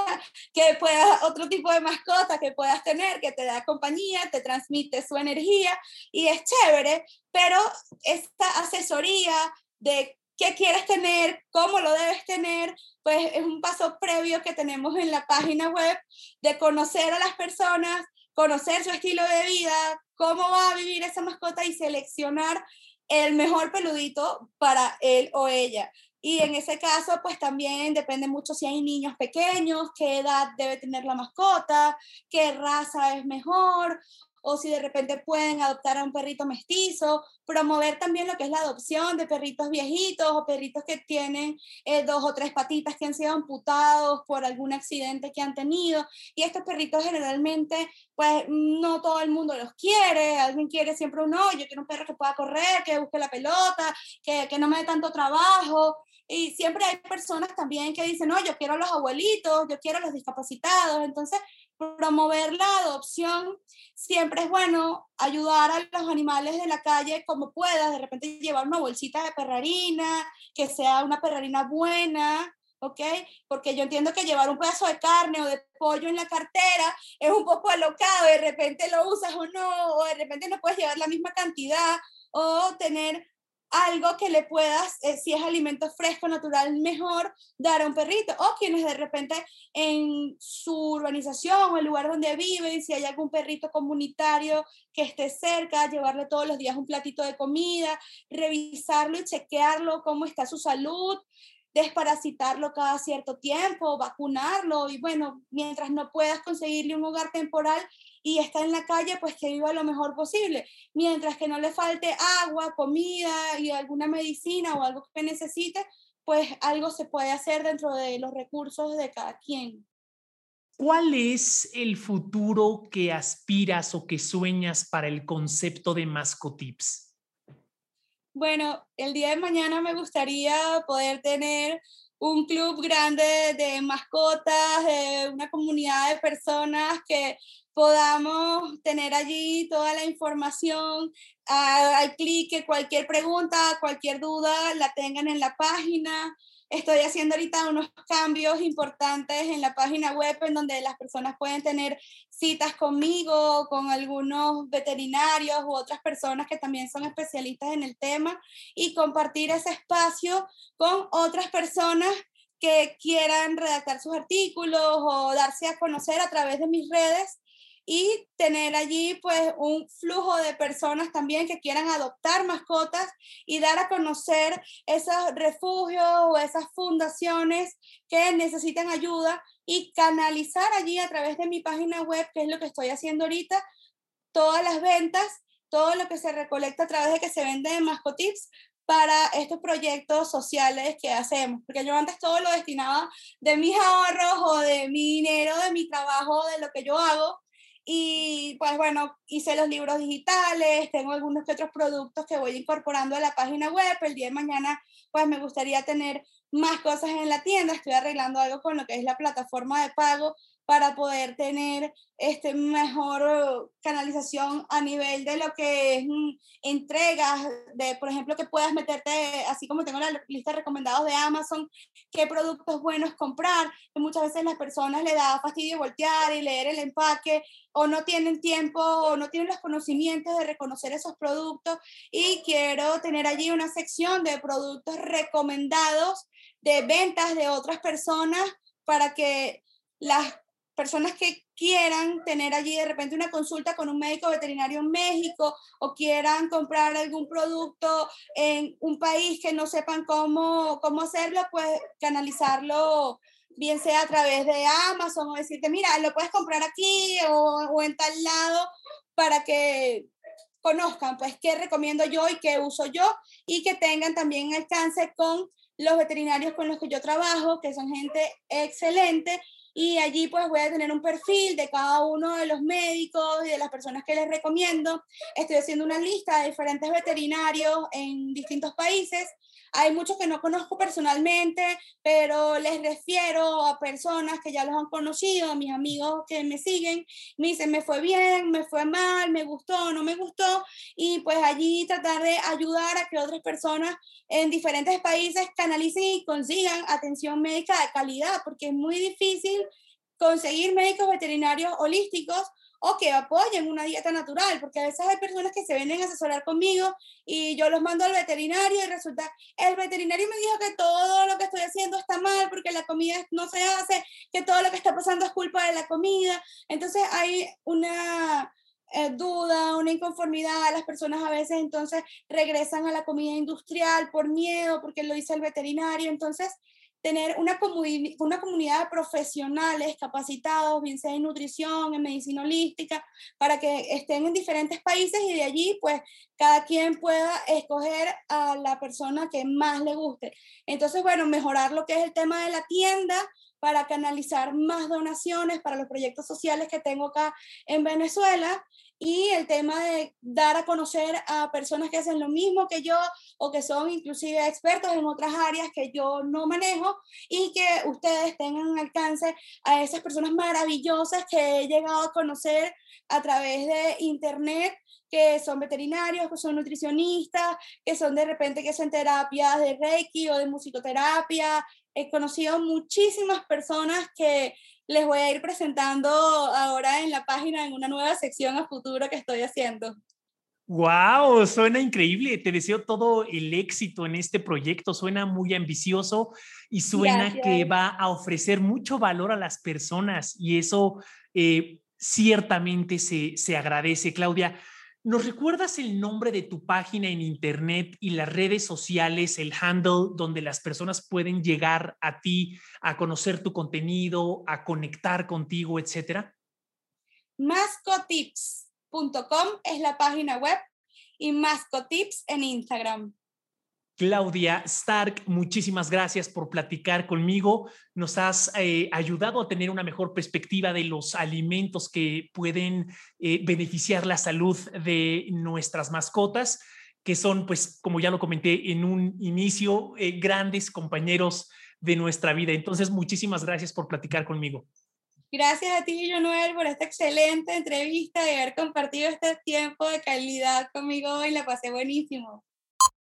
que pueda, otro tipo de mascota que puedas tener, que te da compañía, te transmite su energía y es chévere, pero esta asesoría de qué quieres tener, cómo lo debes tener, pues es un paso previo que tenemos en la página web de conocer a las personas, conocer su estilo de vida, cómo va a vivir esa mascota y seleccionar el mejor peludito para él o ella. Y en ese caso, pues también depende mucho si hay niños pequeños, qué edad debe tener la mascota, qué raza es mejor, o si de repente pueden adoptar a un perrito mestizo, promover también lo que es la adopción de perritos viejitos o perritos que tienen eh, dos o tres patitas que han sido amputados por algún accidente que han tenido. Y estos perritos generalmente, pues no todo el mundo los quiere, alguien quiere siempre uno, yo quiero un perro que pueda correr, que busque la pelota, que, que no me dé tanto trabajo. Y siempre hay personas también que dicen, no, yo quiero a los abuelitos, yo quiero a los discapacitados. Entonces, promover la adopción, siempre es bueno ayudar a los animales de la calle como puedas, de repente llevar una bolsita de perrarina, que sea una perrarina buena, ¿ok? Porque yo entiendo que llevar un pedazo de carne o de pollo en la cartera es un poco alocado, de repente lo usas o no, o de repente no puedes llevar la misma cantidad, o tener algo que le puedas, eh, si es alimento fresco, natural, mejor dar a un perrito. O quienes de repente en su urbanización o el lugar donde viven, si hay algún perrito comunitario que esté cerca, llevarle todos los días un platito de comida, revisarlo y chequearlo, cómo está su salud, desparasitarlo cada cierto tiempo, vacunarlo y bueno, mientras no puedas conseguirle un hogar temporal, y está en la calle, pues que viva lo mejor posible, mientras que no le falte agua, comida y alguna medicina o algo que necesite, pues algo se puede hacer dentro de los recursos de cada quien. ¿Cuál es el futuro que aspiras o que sueñas para el concepto de Mascotips? Bueno, el día de mañana me gustaría poder tener un club grande de mascotas, de una comunidad de personas que podamos tener allí toda la información al clic, que cualquier pregunta, cualquier duda la tengan en la página. Estoy haciendo ahorita unos cambios importantes en la página web en donde las personas pueden tener citas conmigo, con algunos veterinarios u otras personas que también son especialistas en el tema y compartir ese espacio con otras personas que quieran redactar sus artículos o darse a conocer a través de mis redes y tener allí pues un flujo de personas también que quieran adoptar mascotas y dar a conocer esos refugios o esas fundaciones que necesitan ayuda y canalizar allí a través de mi página web, que es lo que estoy haciendo ahorita, todas las ventas, todo lo que se recolecta a través de que se vende en Mascotips para estos proyectos sociales que hacemos, porque yo antes todo lo destinaba de mis ahorros o de mi dinero, de mi trabajo, de lo que yo hago, y pues bueno, hice los libros digitales, tengo algunos que otros productos que voy incorporando a la página web. El día de mañana pues me gustaría tener más cosas en la tienda, estoy arreglando algo con lo que es la plataforma de pago para poder tener este, mejor canalización a nivel de lo que es mm, entregas, de, por ejemplo, que puedas meterte, así como tengo la lista de recomendados de Amazon, qué productos buenos comprar, que muchas veces las personas le da fastidio voltear y leer el empaque, o no tienen tiempo, o no tienen los conocimientos de reconocer esos productos, y quiero tener allí una sección de productos recomendados de ventas de otras personas para que las personas que quieran tener allí de repente una consulta con un médico veterinario en México o quieran comprar algún producto en un país que no sepan cómo, cómo hacerlo, pues canalizarlo bien sea a través de Amazon o decirte, mira, lo puedes comprar aquí o, o en tal lado para que conozcan pues qué recomiendo yo y qué uso yo y que tengan también alcance con los veterinarios con los que yo trabajo, que son gente excelente y allí pues voy a tener un perfil de cada uno de los médicos y de las personas que les recomiendo. Estoy haciendo una lista de diferentes veterinarios en distintos países hay muchos que no conozco personalmente, pero les refiero a personas que ya los han conocido, a mis amigos que me siguen, me dicen, me fue bien, me fue mal, me gustó, no me gustó, y pues allí tratar de ayudar a que otras personas en diferentes países canalicen y consigan atención médica de calidad, porque es muy difícil conseguir médicos veterinarios holísticos o que apoyen una dieta natural, porque a veces hay personas que se vienen a asesorar conmigo y yo los mando al veterinario y resulta, el veterinario me dijo que todo lo que estoy haciendo está mal porque la comida no se hace, que todo lo que está pasando es culpa de la comida. Entonces hay una eh, duda, una inconformidad, las personas a veces entonces regresan a la comida industrial por miedo, porque lo dice el veterinario. Entonces, tener una, una comunidad de profesionales capacitados, bien sea en nutrición, en medicina holística, para que estén en diferentes países y de allí pues cada quien pueda escoger a la persona que más le guste. Entonces, bueno, mejorar lo que es el tema de la tienda para canalizar más donaciones para los proyectos sociales que tengo acá en Venezuela y el tema de dar a conocer a personas que hacen lo mismo que yo o que son inclusive expertos en otras áreas que yo no manejo y que ustedes tengan alcance a esas personas maravillosas que he llegado a conocer a través de internet que son veterinarios, que son nutricionistas, que son de repente que hacen terapias de Reiki o de musicoterapia. He conocido muchísimas personas que les voy a ir presentando ahora en la página en una nueva sección a futuro que estoy haciendo. Wow, suena increíble. Te deseo todo el éxito en este proyecto. Suena muy ambicioso y suena que va a ofrecer mucho valor a las personas y eso eh, ciertamente se, se agradece. Claudia, ¿Nos recuerdas el nombre de tu página en internet y las redes sociales, el handle donde las personas pueden llegar a ti, a conocer tu contenido, a conectar contigo, etcétera? Mascotips.com es la página web y Mascotips en Instagram. Claudia Stark, muchísimas gracias por platicar conmigo. Nos has eh, ayudado a tener una mejor perspectiva de los alimentos que pueden eh, beneficiar la salud de nuestras mascotas, que son, pues, como ya lo comenté en un inicio, eh, grandes compañeros de nuestra vida. Entonces, muchísimas gracias por platicar conmigo. Gracias a ti, por esta excelente entrevista y haber compartido este tiempo de calidad conmigo hoy. La pasé buenísimo.